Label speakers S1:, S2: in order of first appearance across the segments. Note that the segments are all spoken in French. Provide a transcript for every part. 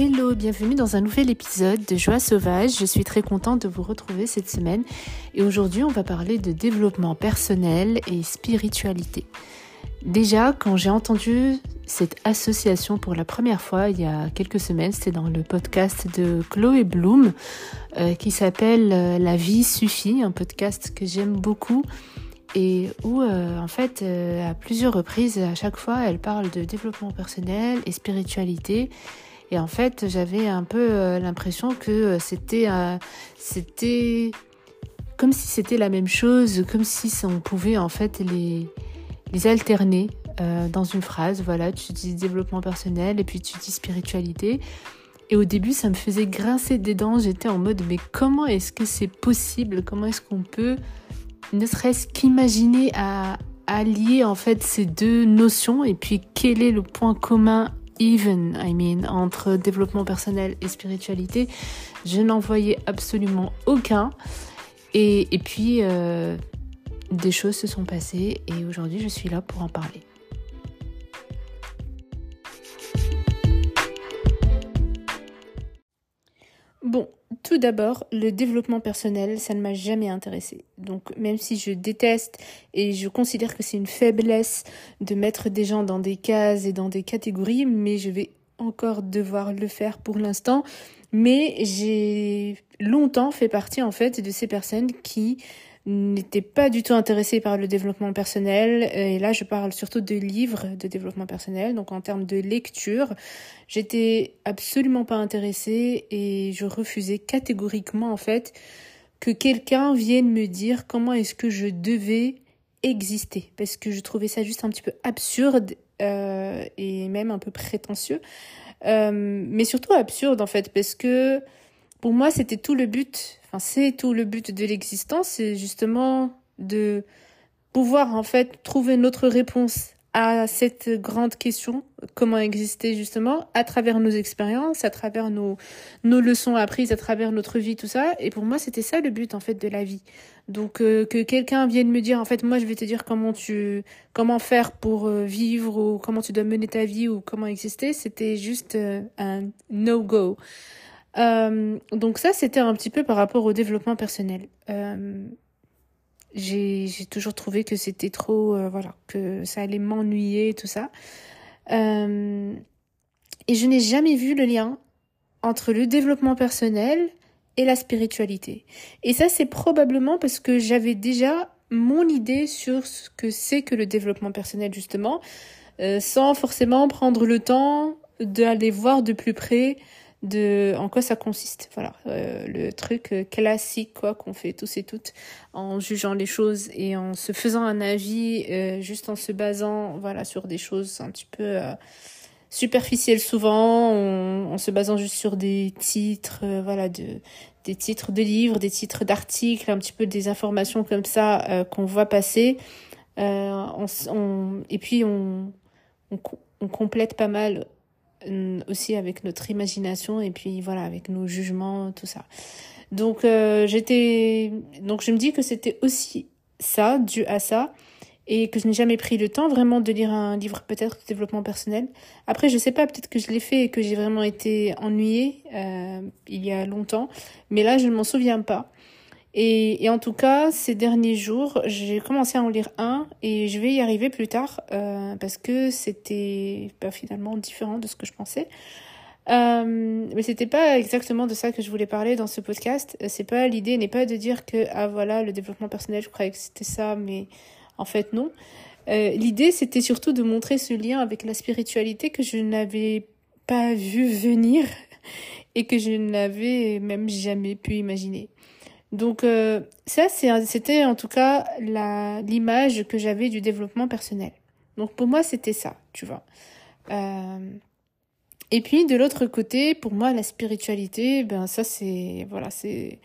S1: Hello, bienvenue dans un nouvel épisode de Joie sauvage. Je suis très contente de vous retrouver cette semaine et aujourd'hui on va parler de développement personnel et spiritualité. Déjà, quand j'ai entendu cette association pour la première fois il y a quelques semaines, c'était dans le podcast de Chloé Bloom euh, qui s'appelle euh, La vie suffit, un podcast que j'aime beaucoup et où euh, en fait à plusieurs reprises à chaque fois elle parle de développement personnel et spiritualité et en fait j'avais un peu l'impression que c'était c'était comme si c'était la même chose comme si on pouvait en fait les alterner euh, dans une phrase. Voilà, tu dis développement personnel et puis tu dis spiritualité. Et au début, ça me faisait grincer des dents. J'étais en mode, mais comment est-ce que c'est possible? Comment est-ce qu'on peut, ne serait-ce qu'imaginer à allier en fait ces deux notions? Et puis, quel est le point commun even, I mean, entre développement personnel et spiritualité Je n'en voyais absolument aucun. Et, et puis, euh, des choses se sont passées et aujourd'hui je suis là pour en parler. Bon, tout d'abord, le développement personnel, ça ne m'a jamais intéressé. Donc même si je déteste et je considère que c'est une faiblesse de mettre des gens dans des cases et dans des catégories, mais je vais encore devoir le faire pour l'instant. Mais j'ai longtemps fait partie en fait de ces personnes qui n'était pas du tout intéressée par le développement personnel. Et là, je parle surtout de livres de développement personnel. Donc, en termes de lecture, j'étais absolument pas intéressée et je refusais catégoriquement, en fait, que quelqu'un vienne me dire comment est-ce que je devais exister. Parce que je trouvais ça juste un petit peu absurde euh, et même un peu prétentieux. Euh, mais surtout absurde, en fait, parce que pour moi, c'était tout le but, enfin, c'est tout le but de l'existence, c'est justement de pouvoir, en fait, trouver notre réponse à cette grande question, comment exister justement, à travers nos expériences, à travers nos, nos leçons apprises, à travers notre vie, tout ça. Et pour moi, c'était ça le but, en fait, de la vie. Donc, euh, que quelqu'un vienne me dire, en fait, moi, je vais te dire comment tu, comment faire pour euh, vivre ou comment tu dois mener ta vie ou comment exister, c'était juste euh, un no-go. Euh, donc ça, c'était un petit peu par rapport au développement personnel. Euh, j'ai toujours trouvé que c'était trop, euh, voilà, que ça allait m'ennuyer, tout ça. Et je n'ai jamais vu le lien entre le développement personnel et la spiritualité. Et ça, c'est probablement parce que j'avais déjà mon idée sur ce que c'est que le développement personnel, justement, sans forcément prendre le temps d'aller voir de plus près de en quoi ça consiste. Voilà, euh, le truc euh, classique quoi qu'on fait tous et toutes en jugeant les choses et en se faisant un avis euh, juste en se basant voilà sur des choses un petit peu superficielles souvent, en, se basant juste sur des titres voilà de des titres de livres, des titres d'articles, un petit peu des informations comme ça qu'on voit passer. Et puis on, complète pas mal aussi avec notre imagination et puis voilà avec nos jugements tout ça. Donc euh, j'étais donc je me dis que c'était aussi ça dû à ça et que je n'ai jamais pris le temps vraiment de lire un livre peut-être de développement personnel. Après je sais pas peut-être que je l'ai fait et que j'ai vraiment été ennuyée euh, il y a longtemps mais là je ne m'en souviens pas et, en tout cas, ces derniers jours, j'ai commencé à en lire un et je vais y arriver plus tard euh, parce que c'était pas finalement différent de ce que je pensais. Euh, mais c'était pas exactement de ça que je voulais parler dans ce podcast. C'est pas l'idée n'est pas de dire que ah voilà le développement personnel, je croyais que c'était ça, mais en fait non. Euh, l'idée c'était surtout de montrer ce lien avec la spiritualité que je n'avais pas vu venir et que je n'avais même jamais pu imaginer. Donc euh, ça, c'était en tout cas l'image que j'avais du développement personnel. Donc pour moi, c'était ça, tu vois. Euh, et puis de l'autre côté, pour moi, la spiritualité, ben ça c'est voilà, c'est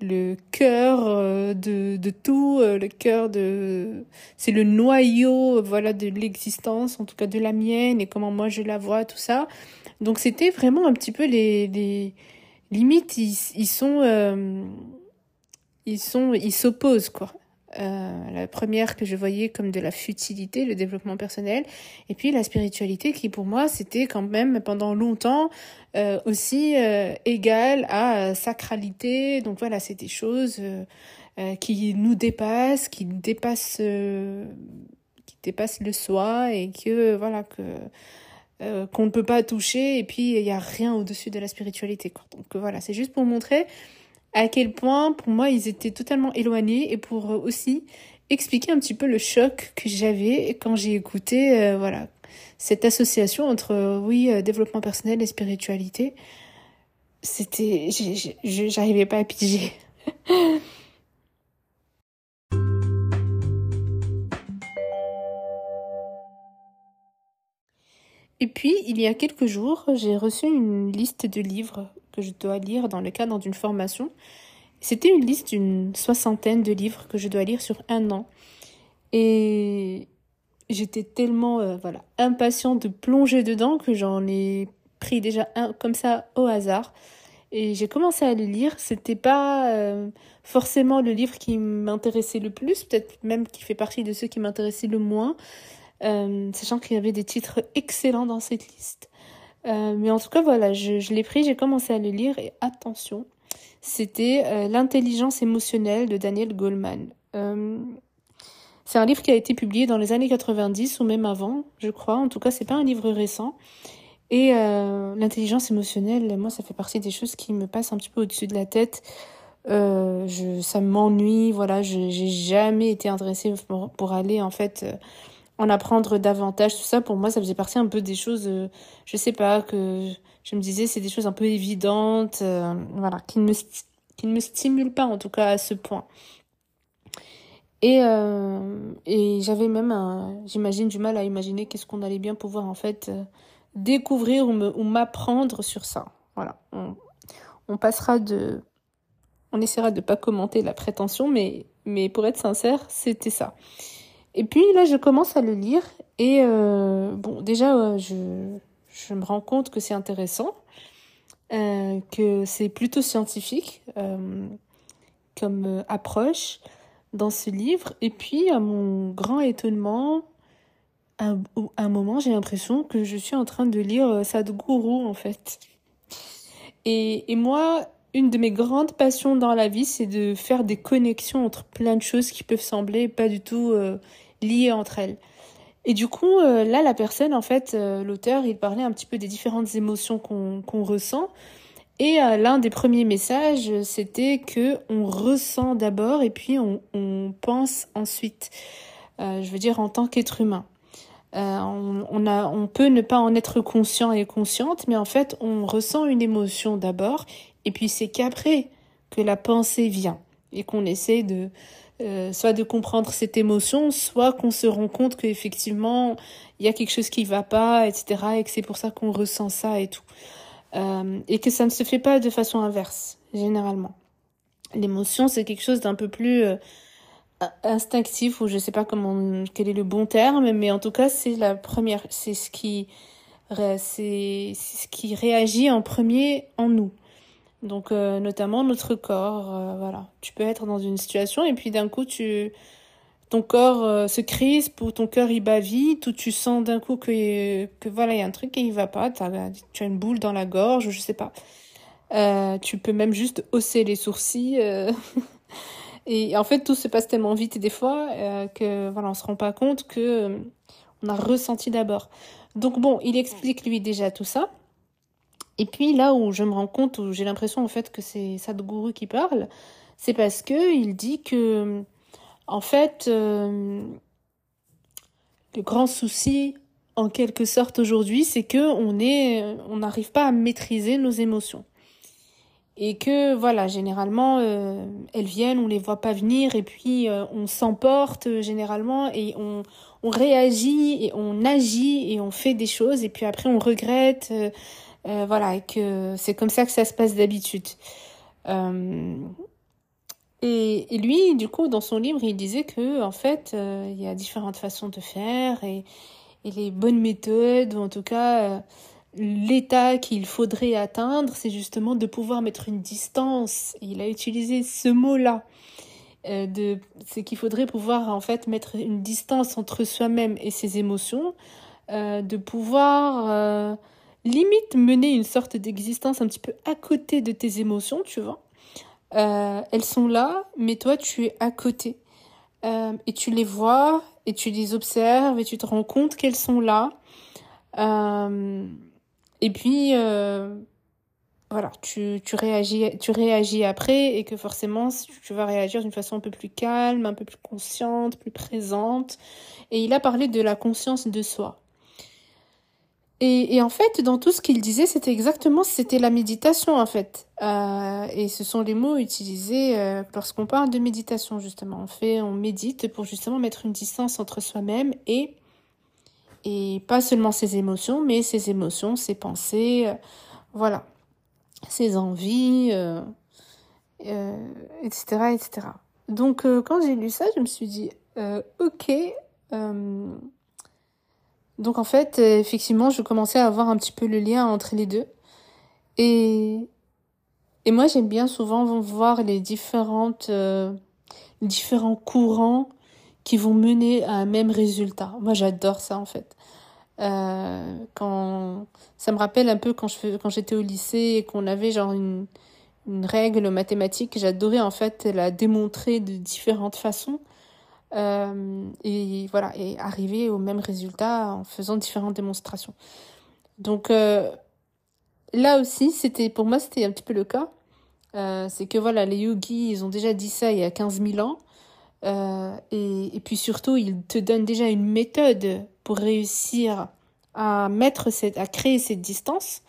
S1: le cœur euh, de, de tout, le cœur de, c'est le noyau voilà de l'existence, en tout cas de la mienne et comment moi je la vois, tout ça. Donc c'était vraiment un petit peu les, les limites, ils, ils sont ils sont ils s'opposent quoi Euh, la première que je voyais comme de la futilité, le développement personnel, et puis la spiritualité qui pour moi c'était quand même pendant longtemps euh, aussi euh, égale à sacralité. Donc voilà, c'est des choses qui nous dépassent, qui dépassent, qui dépassent le soi et que voilà que qu'on ne peut pas toucher et puis il n'y a rien au-dessus de la spiritualité. Quoi. Donc voilà, c'est juste pour montrer à quel point pour moi ils étaient totalement éloignés et pour euh, aussi expliquer un petit peu le choc que j'avais quand j'ai écouté euh, voilà cette association entre euh, oui développement personnel et spiritualité. C'était j'arrivais pas à piger. Et puis, il y a quelques jours, j'ai reçu une liste de livres que je dois lire dans le cadre d'une formation. C'était une liste d'une soixantaine de livres que je dois lire sur un an. Et j'étais tellement euh, voilà impatient de plonger dedans que j'en ai pris déjà un comme ça au hasard. Et j'ai commencé à le lire. C'était pas euh, forcément le livre qui m'intéressait le plus, peut-être même qui fait partie de ceux qui m'intéressaient le moins, euh, sachant qu'il y avait des titres excellents dans cette liste. Euh, mais en tout cas, voilà, je, l'ai pris, j'ai commencé à le lire et attention, c'était euh, L'intelligence émotionnelle de Daniel Goleman. Euh, c'est un livre qui a été publié dans les années 90 ou même avant, je crois. En tout cas, c'est pas un livre récent. Et l'intelligence émotionnelle, moi, ça fait partie des choses qui me passent un petit peu au-dessus de la tête. Ça m'ennuie, voilà, j'ai jamais été intéressée pour, aller en fait en apprendre davantage, tout ça, pour moi, ça faisait partie un peu des choses, euh, je sais pas, que je me disais, c'est des choses un peu évidentes, euh, voilà, qui ne, me, qui ne stimulent pas, en tout cas, à ce point. Et, euh, j'avais même, j'imagine, du mal à imaginer qu'est-ce qu'on allait bien pouvoir, en fait, découvrir ou, m'apprendre sur ça. Voilà. On, passera de, on essaiera de pas commenter la prétention, mais, mais pour être sincère, c'était ça. Et puis là, je commence à le lire et euh, bon, déjà, euh, je, je me rends compte que c'est intéressant, euh, que c'est plutôt scientifique comme approche dans ce livre. Et puis, à mon grand étonnement, à, à un moment, j'ai l'impression que je suis en train de lire Sadhguru en fait. Et, et moi, une de mes grandes passions dans la vie, c'est de faire des connexions entre plein de choses qui peuvent sembler pas du tout euh, liées entre elles. Et du coup, euh, là, la personne, en fait, euh, l'auteur, il parlait un petit peu des différentes émotions qu'on ressent. Et l'un des premiers messages, c'était que on ressent d'abord et puis on, pense ensuite. je veux dire, en tant qu'être humain. On peut ne pas en être conscient et consciente, mais en fait, on ressent une émotion d'abord, et puis c'est qu'après que la pensée vient et qu'on essaie de, euh, soit de comprendre cette émotion, soit qu'on se rend compte qu'effectivement, il y a quelque chose qui va pas, etc., et que c'est pour ça qu'on ressent ça et tout. Euh, et que ça ne se fait pas de façon inverse, généralement. L'émotion, c'est quelque chose d'un peu plus euh, instinctif, ou je sais pas comment, quel est le bon terme, mais en tout cas, c'est la première, c'est ce qui, c'est ce qui réagit en premier en nous. Donc euh, notamment notre corps, euh, voilà. Tu peux être dans une situation et puis d'un coup tu ton corps euh, se crispe ou ton cœur il bat vite ou tu sens d'un coup que que voilà, il y a un truc et il va pas, tu as une boule dans la gorge, je sais pas. tu peux même juste hausser les sourcils et en fait tout se passe tellement vite des fois que voilà, on se rend pas compte que on a ressenti d'abord. Donc bon, il explique lui déjà tout ça. Et puis là où je me rends compte, où j'ai l'impression en fait que c'est Sadhguru qui parle, c'est parce que il dit que en fait euh, le grand souci en quelque sorte aujourd'hui, c'est que on est on n'arrive pas à maîtriser nos émotions. Et que voilà, généralement euh, elles viennent, on les voit pas venir et puis euh, on s'emporte généralement et on on réagit et on agit et on fait des choses et puis après on regrette euh, voilà, et que c'est comme ça que ça se passe d'habitude. Euh, et, lui, du coup, dans son livre, il disait que en fait, euh, il y a différentes façons de faire et, les bonnes méthodes, ou en tout cas, l'état qu'il faudrait atteindre, c'est justement de pouvoir mettre une distance. Il a utilisé ce mot-là. de, c'est qu'il faudrait pouvoir en fait mettre une distance entre soi-même et ses émotions, de pouvoir limite mener une sorte d'existence un petit peu à côté de tes émotions, tu vois. elles sont là, mais toi tu es à côté. et tu les vois, et tu les observes, et tu te rends compte qu'elles sont là. et puis, voilà, tu, tu, réagis, tu réagis après et que forcément tu vas réagir d'une façon un peu plus calme, un peu plus consciente, plus présente. Et il a parlé de la conscience de soi. Et, en fait, dans tout ce qu'il disait, c'était exactement, c'était la méditation en fait. Euh, et ce sont les mots utilisés euh, lorsqu'on parle de méditation justement. On fait, on médite pour justement mettre une distance entre soi-même et et pas seulement ses émotions, mais ses émotions, ses pensées, euh, voilà ses envies, etc., etc. Donc, quand j'ai lu ça, je me suis dit, ok. Donc, en fait, effectivement, je commençais à avoir un petit peu le lien entre les deux. Et, et moi, j'aime bien souvent voir les différentes, différents courants qui vont mener à un même résultat. Moi, j'adore ça, en fait. Euh, quand ça me rappelle un peu quand quand j'étais au lycée et qu'on avait genre une une règle mathématique j'adorais en fait la démontrer de différentes façons euh, et voilà et arriver au même résultat en faisant différentes démonstrations donc euh, là aussi c'était pour moi c'était un petit peu le cas euh, c'est que voilà les yogis ils ont déjà dit ça il y a 15 000 ans et, puis surtout, ils te donnent déjà une méthode pour réussir à mettre cette, à créer cette distance.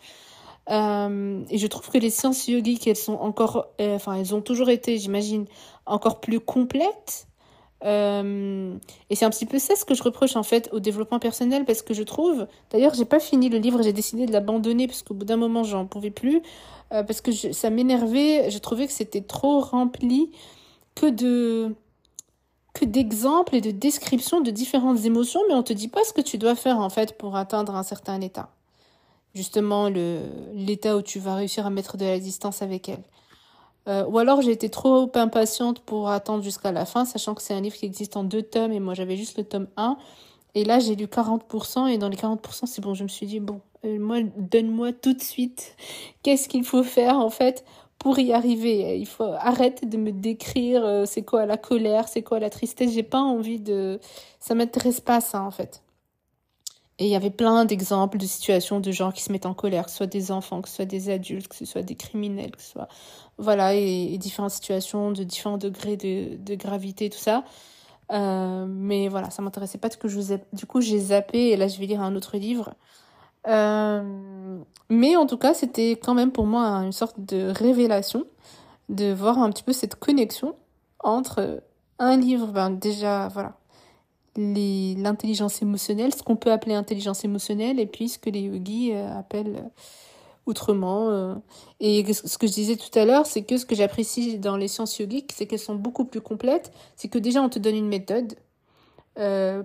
S1: Et je trouve que les sciences yogiques, elles sont encore, elles ont toujours été, j'imagine, encore plus complètes. Euh, et c'est un petit peu ça ce que je reproche en fait au développement personnel parce que je trouve, d'ailleurs, j'ai pas fini le livre, j'ai décidé de l'abandonner parce qu'au bout d'un moment, j'en pouvais plus euh, parce que ça m'énervait. Je trouvais que c'était trop rempli que de que d'exemples et de descriptions de différentes émotions, mais on te dit pas ce que tu dois faire en fait pour atteindre un certain état. Justement, le l'état où tu vas réussir à mettre de la distance avec elle. Euh, ou alors j'ai été trop impatiente pour attendre jusqu'à la fin, sachant que c'est un livre qui existe en deux tomes et moi j'avais juste le tome 1. Et là j'ai lu 40% et dans les 40% c'est bon, je me suis dit bon, euh, moi donne-moi tout de suite qu'est-ce qu'il faut faire en fait pour y arriver. Il faut arrêter de me décrire euh, c'est quoi la colère, c'est quoi la tristesse. J'ai pas envie de, ça m'intéresse pas ça en fait. Et il y avait plein d'exemples de situations de gens qui se mettent en colère, que ce soit des enfants, que ce soit des adultes, que ce soit des criminels, que ce soit voilà et, différentes situations de différents degrés de, de gravité tout ça. Euh, mais voilà, ça m'intéressait pas. que je vous ai... Du coup, j'ai zappé et là, je vais lire un autre livre. Euh, mais en tout cas, c'était quand même pour moi une sorte de révélation de voir un petit peu cette connexion entre un livre, ben déjà, voilà, l'intelligence émotionnelle, ce qu'on peut appeler intelligence émotionnelle, et puis ce que les yogis euh, appellent euh, autrement. Et ce que je disais tout à l'heure, c'est que ce que j'apprécie dans les sciences yogiques, c'est qu'elles sont beaucoup plus complètes. C'est que déjà, on te donne une méthode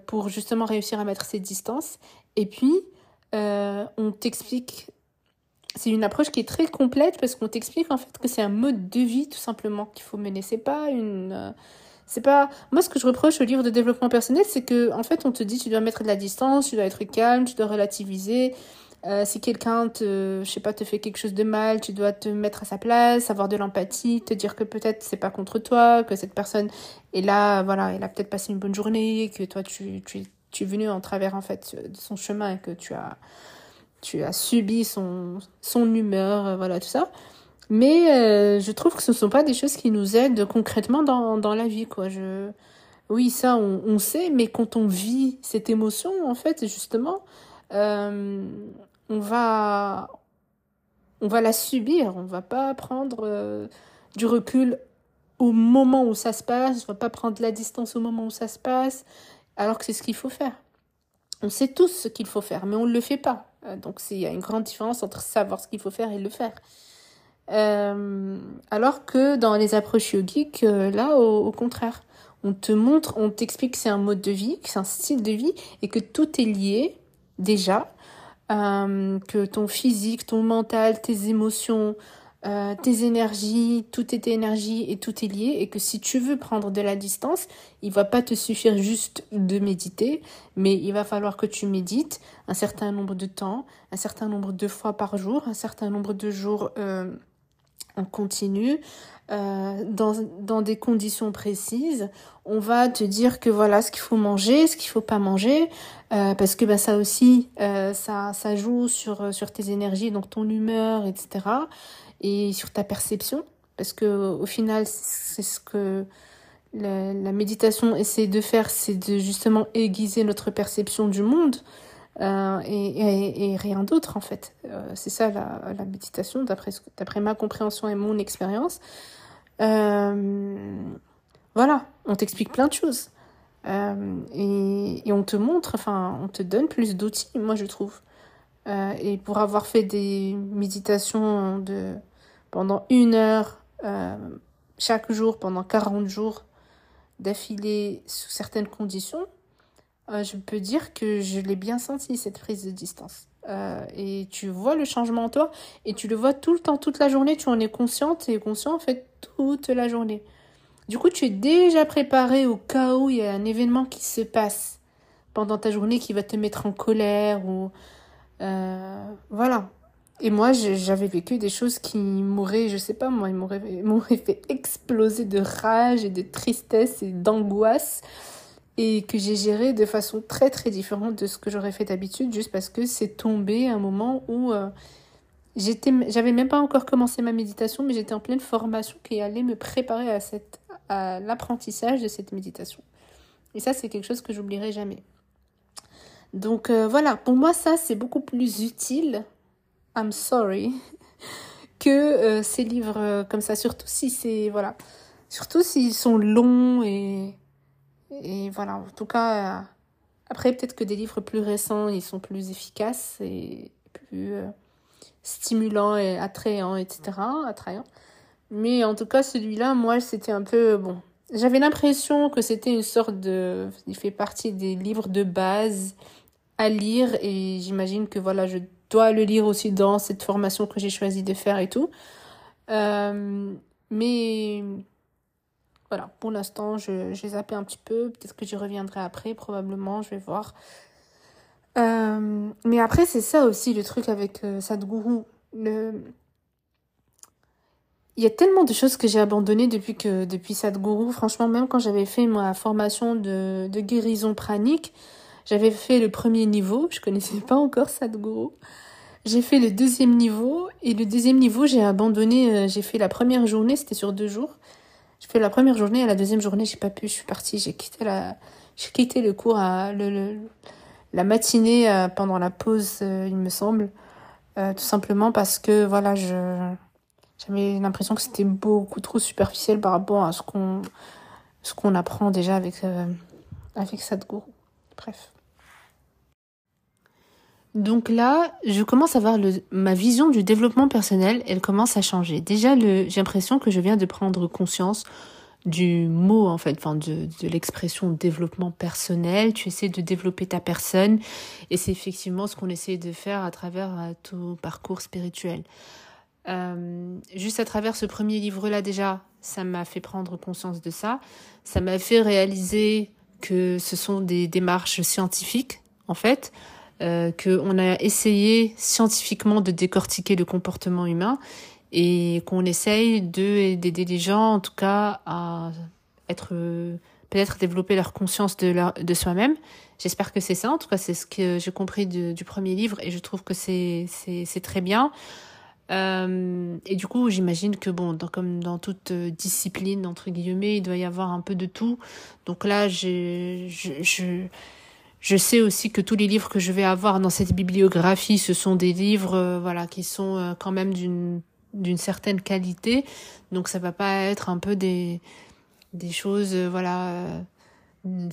S1: pour justement réussir à mettre ces distances. Et puis, euh, on t'explique. C'est une approche qui est très complète parce qu'on t'explique en fait que c'est un mode de vie tout simplement qu'il faut mener. C'est pas une. Euh, c'est pas. Moi, ce que je reproche au livre de développement personnel, c'est que en fait, on te dit tu dois mettre de la distance, tu dois être calme, tu dois relativiser. Euh, si quelqu'un te, je sais pas, te fait quelque chose de mal, tu dois te mettre à sa place, avoir de l'empathie, te dire que peut-être c'est pas contre toi, que cette personne est là, voilà, elle a peut-être passé une bonne journée, que toi tu, tu tu es venu en travers en fait de son chemin et que tu as tu as subi son son humeur euh, voilà tout ça mais euh, je trouve que ce ne sont pas des choses qui nous aident concrètement dans, dans la vie quoi je oui ça on, on sait mais quand on vit cette émotion en fait justement euh, on va on va la subir on va pas prendre euh, du recul au moment où ça se passe on va pas prendre la distance au moment où ça se passe alors que c'est ce qu'il faut faire. On sait tous ce qu'il faut faire, mais on ne le fait pas. Donc il y a une grande différence entre savoir ce qu'il faut faire et le faire. Euh, alors que dans les approches yogiques, euh, là, au, contraire, on te montre, on t'explique que c'est un mode de vie, que c'est un style de vie, et que tout est lié déjà, que ton physique, ton mental, tes émotions, euh, tes énergies, tout est énergie et tout est lié et que si tu veux prendre de la distance, il va pas te suffire juste de méditer, mais il va falloir que tu médites un certain nombre de temps, un certain nombre de fois par jour, un certain nombre de jours euh, en continu, euh, dans, dans des conditions précises. On va te dire que voilà ce qu'il faut manger, ce qu'il faut pas manger, euh, parce que bah, ça aussi, euh, ça, ça joue sur, sur tes énergies, donc ton humeur, etc et sur ta perception parce que au final c'est ce que la, méditation essaie de faire c'est de justement aiguiser notre perception du monde euh, et, rien d'autre en fait. Euh, c'est ça la, méditation d'après ma compréhension et mon expérience. Euh, voilà on t'explique plein de choses. Et, et on te montre enfin on te donne plus d'outils moi je trouve. Et pour avoir fait des méditations de pendant une heure chaque jour, pendant 40 jours d'affilée sous certaines conditions, euh, je peux dire que je l'ai bien senti, cette prise de distance. Euh, et tu vois le changement en toi et tu le vois tout le temps, toute la journée, tu en es consciente et conscient en fait toute la journée. Du coup, tu es déjà préparé au cas où il y a un événement qui se passe pendant ta journée qui va te mettre en colère ou... voilà, et moi, j'avais vécu des choses qui m'auraient, je sais pas moi, m'auraient fait exploser de rage et de tristesse et d'angoisse et que j'ai géré de façon très très différente de ce que j'aurais fait d'habitude juste parce que c'est tombé un moment où euh, j'étais j'avais même pas encore commencé ma méditation mais j'étais en pleine formation qui allait me préparer à cette à l'apprentissage de cette méditation. Et ça c'est quelque chose que j'oublierai jamais. Donc euh, voilà, pour moi ça c'est beaucoup plus utile I'm sorry que euh, ces livres comme ça, surtout si c'est voilà, surtout s'ils sont longs et et voilà. En tout cas, euh, après peut-être que des livres plus récents, ils sont plus efficaces et plus stimulants et attrayants, etc. Attrayants. Mais en tout cas, celui-là, moi, c'était un peu bon. J'avais l'impression que c'était une sorte de, il fait partie des livres de base à lire et j'imagine que voilà, je dois le lire aussi dans cette formation que j'ai choisi de faire et tout. Euh, mais voilà, pour l'instant, je, j'ai zappé un petit peu. Peut-être que j'y reviendrai après, probablement, je vais voir. Euh, mais après, c'est ça aussi le truc avec euh, Sadhguru. Il y a tellement de choses que j'ai abandonnées depuis que depuis Sadhguru. Franchement, même quand j'avais fait ma formation de, guérison pranique, j'avais fait le premier niveau, je connaissais pas encore Sadhguru. J'ai fait le deuxième niveau et le deuxième niveau, j'ai abandonné, euh, j'ai fait la première journée, c'était sur deux jours. Fait la première journée et la deuxième journée, j'ai pas pu, je suis partie, j'ai quitté la j'ai quitté le cours à le, la matinée euh, pendant la pause, euh, il me semble. tout simplement parce que voilà, je j'avais l'impression que c'était beaucoup trop superficiel par rapport à ce qu'on ce qu'on apprend déjà avec avec Sadhguru. Bref. Donc là, je commence à voir ma vision du développement personnel, elle commence à changer. Déjà, j'ai l'impression que je viens de prendre conscience du mot, en fait, de, l'expression développement personnel. Tu essaies de développer ta personne et c'est effectivement ce qu'on essaie de faire à travers euh, tout parcours spirituel. Euh, juste à travers ce premier livre-là, déjà, ça m'a fait prendre conscience de ça. Ça m'a fait réaliser que ce sont des démarches scientifiques, en fait euh, qu'on a essayé scientifiquement de décortiquer le comportement humain et qu'on essaye de d'aider les gens, en tout cas, à être peut-être développer leur conscience de, soi-même. J'espère que c'est ça. En tout cas, c'est ce que j'ai compris du premier livre et je trouve que c'est très bien. Euh, et du coup, j'imagine que bon, comme dans toute discipline entre guillemets, il doit y avoir un peu de tout. Donc là, je sais aussi que tous les livres que je vais avoir dans cette bibliographie, ce sont des livres, euh, voilà, qui sont euh, quand même d'une d'une certaine qualité. Donc ça va pas être un peu des des choses, euh, voilà,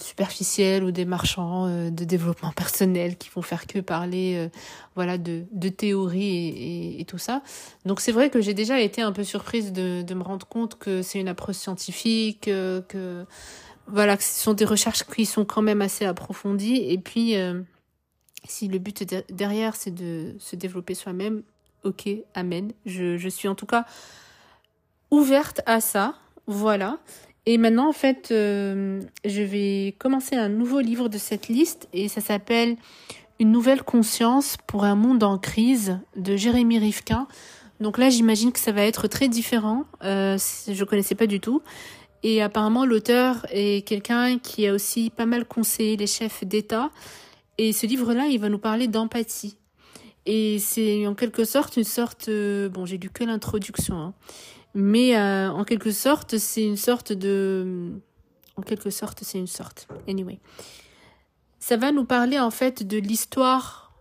S1: superficielles ou des marchands de développement personnel qui vont faire que parler, voilà, de de théorie et, et, tout ça. Donc c'est vrai que j'ai déjà été un peu surprise de de me rendre compte que c'est une approche scientifique, que voilà, ce sont des recherches qui sont quand même assez approfondies. Et puis, euh, si le but derrière, c'est de se développer soi-même, ok, amen. Je, je suis en tout cas ouverte à ça, voilà. Et maintenant, en fait, euh, je vais commencer un nouveau livre de cette liste et ça s'appelle Une nouvelle conscience pour un monde en crise de Jérémy Rifkin. Donc là, j'imagine que ça va être très différent. Euh, je connaissais pas du tout. Et apparemment, l'auteur est quelqu'un qui a aussi pas mal conseillé les chefs d'État. Et ce livre-là, il va nous parler d'empathie. Et c'est en quelque sorte une sorte... Euh, bon, j'ai lu que l'introduction. Hein, mais euh, en quelque sorte, c'est une sorte de... En quelque sorte, c'est une sorte. Anyway. Ça va nous parler en fait de l'histoire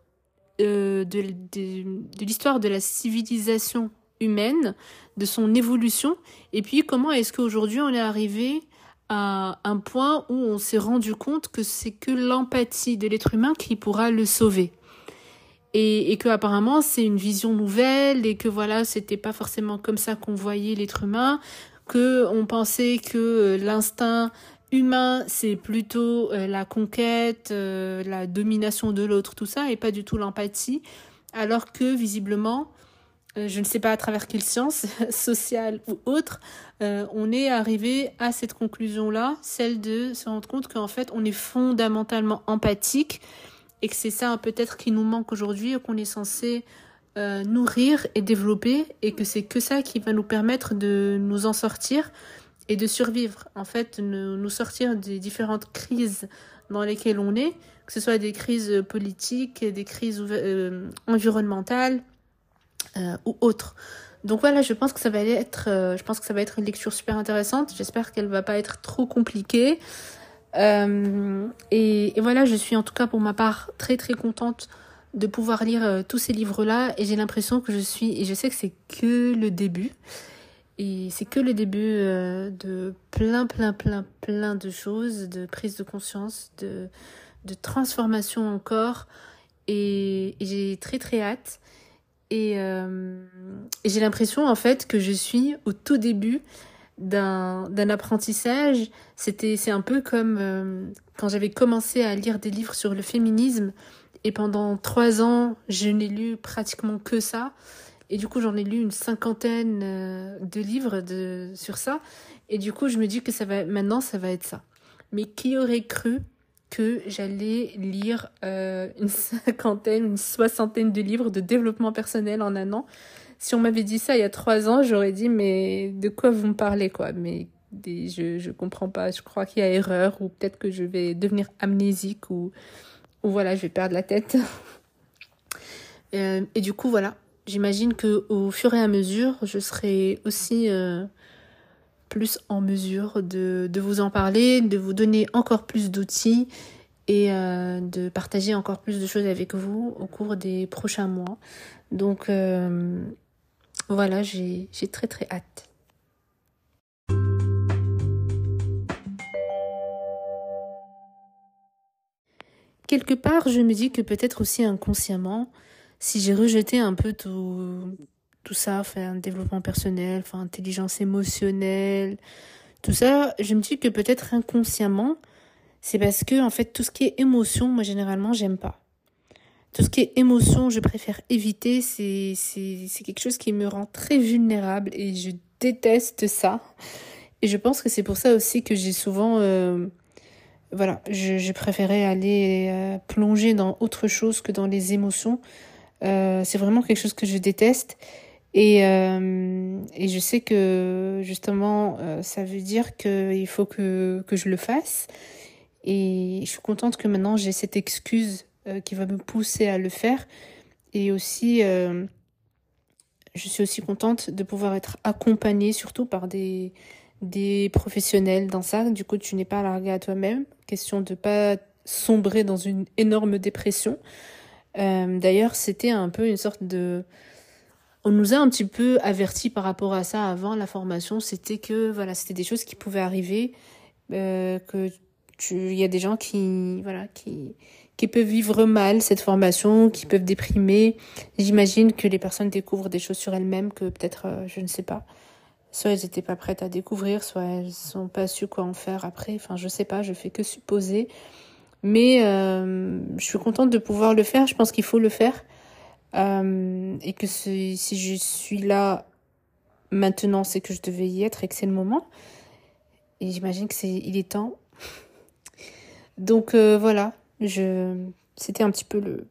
S1: euh, de, l'histoire de la civilisation humaine, de son évolution, et puis comment est-ce qu'aujourd'hui on est arrivé à un point où on s'est rendu compte que c'est que l'empathie de l'être humain qui pourra le sauver? Et, et que apparemment c'est une vision nouvelle et que voilà c'était pas forcément comme ça qu'on voyait l'être humain que on pensait que euh, l'instinct humain c'est plutôt euh, la conquête euh, la domination de l'autre tout ça et pas du tout l'empathie. Alors que visiblement je ne sais pas à travers quelle science sociale ou autre on est arrivé à cette conclusion là celle de se rendre compte qu'en fait on est fondamentalement empathique et que c'est ça peut-être qui nous manque aujourd'hui, qu'on est censé euh, nourrir et développer, et que c'est que ça qui va nous permettre de nous en sortir et de survivre. En fait, nous, nous sortir des différentes crises dans lesquelles on est, que ce soit des crises politiques, des crises euh, environnementales euh, ou autres. Donc voilà, je pense que ça va être, euh, je pense que ça va être une lecture super intéressante. J'espère qu'elle va pas être trop compliquée. Euh, et, voilà, je suis en tout cas pour ma part très très contente de pouvoir lire euh, tous ces livres-là et j'ai l'impression que je suis, et je sais que c'est que le début, et c'est que le début de plein plein plein plein de choses, de prise de conscience, de, de transformation encore, et j'ai très très hâte. Et, euh, et j'ai l'impression en fait que je suis au tout début d'un d'un apprentissage. C'était c'est un peu comme euh, quand j'avais commencé à lire des livres sur le féminisme. Et pendant trois ans je n'ai lu pratiquement que ça. Et du coup j'en ai lu une cinquantaine euh, de livres de sur ça. Et du coup je me dis que ça va maintenant ça va être ça. Mais qui aurait cru que j'allais lire euh, une cinquantaine une soixantaine de livres de développement personnel en un an si on m'avait dit ça il y a trois ans, j'aurais dit mais de quoi vous me parlez quoi? Mais je je comprends pas. Je crois qu'il y a erreur ou peut-être que je vais devenir amnésique ou ou voilà je vais perdre la tête. euh, et du coup voilà, j'imagine que au fur et à mesure, je serai aussi euh, plus en mesure de vous en parler, de vous donner encore plus d'outils et euh, de partager encore plus de choses avec vous au cours des prochains mois. Donc euh, voilà, j'ai très très hâte. Quelque part, je me dis que peut-être aussi inconsciemment, si j'ai rejeté un peu tout, tout ça, enfin, développement personnel, enfin, intelligence émotionnelle, tout ça, je me dis que peut-être inconsciemment, c'est parce que, en fait, tout ce qui est émotion, moi, généralement, j'aime pas tout ce qui est émotion, je préfère éviter. C'est, c'est, c'est quelque chose qui me rend très vulnérable et je déteste ça. Et je pense que c'est pour ça aussi que j'ai souvent, euh, voilà, je, je préférais aller euh, plonger dans autre chose que dans les émotions. Euh, c'est vraiment quelque chose que je déteste. Et, euh, et je sais que justement, euh, ça veut dire qu'il faut que, que je le fasse. Et je suis contente que maintenant j'ai cette excuse euh, qui va me pousser à le faire. Et aussi, je suis aussi contente de pouvoir être accompagnée, surtout par des, des professionnels dans ça. Du coup, tu n'es pas largué à toi-même. Question de pas sombrer dans une énorme dépression. D'ailleurs, c'était un peu une sorte de... On nous a un petit peu avertis par rapport à ça avant la formation. C'était que voilà, c'était des choses qui pouvaient arriver, euh, que tu, il y a des gens qui, voilà, qui, qui peuvent vivre mal cette formation, qui peuvent déprimer. J'imagine que les personnes découvrent des choses sur elles-mêmes que peut-être, euh, je ne sais pas. Soit elles n'étaient pas prêtes à découvrir, soit elles n'ont pas su quoi en faire après. Enfin, je sais pas, je fais que supposer. Mais euh, je suis contente de pouvoir le faire. Je pense qu'il faut le faire. Euh, et que si je suis là maintenant, c'est que je devais y être et que c'est le moment. Et j'imagine que c'est il est temps. Donc euh, voilà, c'était un petit peu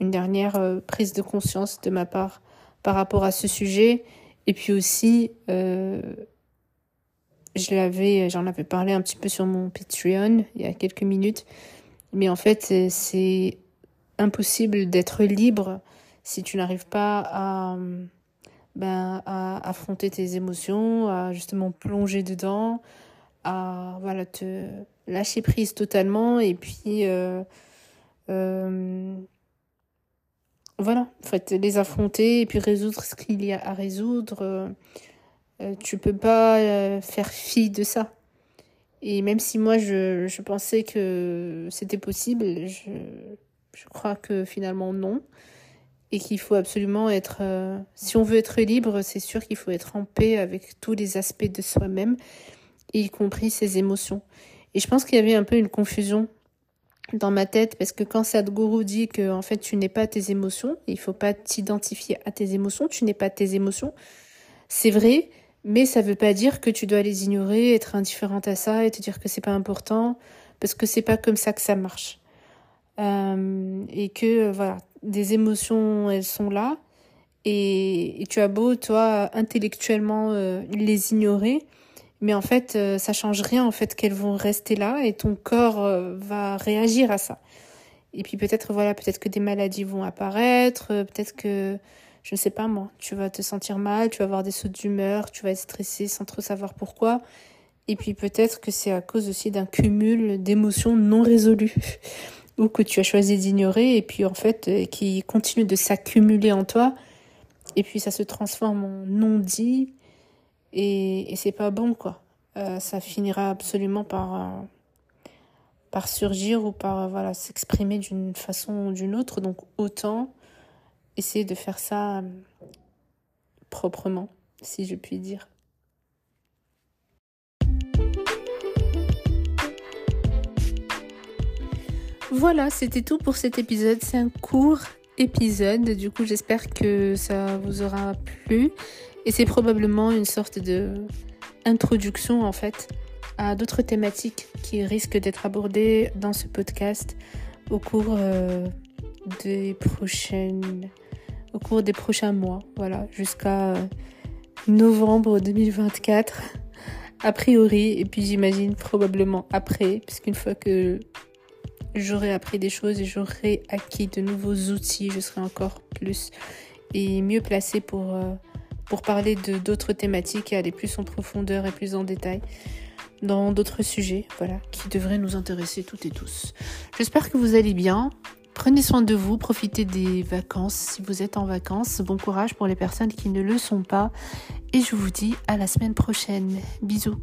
S1: une dernière euh, prise de conscience de ma part par rapport à ce sujet et puis aussi je l'avais j'en avais parlé un petit peu sur mon Patreon il y a quelques minutes mais en fait c'est impossible d'être libre si tu n'arrives pas à ben, à affronter tes émotions, à justement plonger dedans, à voilà, te lâcher prise totalement et puis euh, euh, voilà, en fait, les affronter et puis résoudre ce qu'il y a à résoudre. Euh, tu peux pas faire fi de ça. Et même si moi je, je pensais que c'était possible, je, je crois que finalement non et qu'il faut absolument être, euh, si on veut être libre, c'est sûr qu'il faut être en paix avec tous les aspects de soi-même, y compris ses émotions. Et je pense qu'il y avait un peu une confusion dans ma tête parce que quand Sadhguru dit que en fait tu n'es pas tes émotions, il faut pas t'identifier à tes émotions, tu n'es pas tes émotions. C'est vrai, mais ça veut pas dire que tu dois les ignorer, être indifférente à ça et te dire que c'est pas important parce que c'est pas comme ça que ça marche. Euh, et que voilà, des émotions, elles sont là. Et, tu as beau, toi, intellectuellement euh, les ignorer, mais en fait, euh, ça change rien, en fait, qu'elles vont rester là et ton corps va réagir à ça. Et puis peut-être, voilà, peut-être que des maladies vont apparaître, peut-être que, je ne sais pas moi, tu vas te sentir mal, tu vas avoir des sauts d'humeur, tu vas être stressé sans trop savoir pourquoi. Et puis peut-être que c'est à cause aussi d'un cumul d'émotions non résolues. Ou que tu as choisi d'ignorer et puis en fait euh, qui continue de s'accumuler en toi. Et puis ça se transforme en non dit et, et c'est pas bon quoi. Euh, ça finira absolument par euh, par surgir ou par voilà s'exprimer d'une façon ou d'une autre. Donc autant essayer de faire ça proprement si je puis dire Voilà, c'était tout pour cet épisode. C'est un court épisode. Du coup, j'espère que ça vous aura plu. Et c'est probablement une sorte de introduction en fait à d'autres thématiques qui risquent d'être abordées dans ce podcast au cours euh, des prochaines au cours des prochains mois, voilà, jusqu'à novembre 2024 a priori et puis j'imagine probablement après puisqu'une fois que j'aurai appris des choses et j'aurai acquis de nouveaux outils, je serai encore plus et mieux placée pour, euh, pour parler de d'autres thématiques et aller plus en profondeur et plus en détail dans d'autres sujets, voilà, qui devraient nous intéresser toutes et tous. J'espère que vous allez bien. Prenez soin de vous, profitez des vacances si vous êtes en vacances. Bon courage pour les personnes qui ne le sont pas. Et je vous dis à la semaine prochaine. Bisous.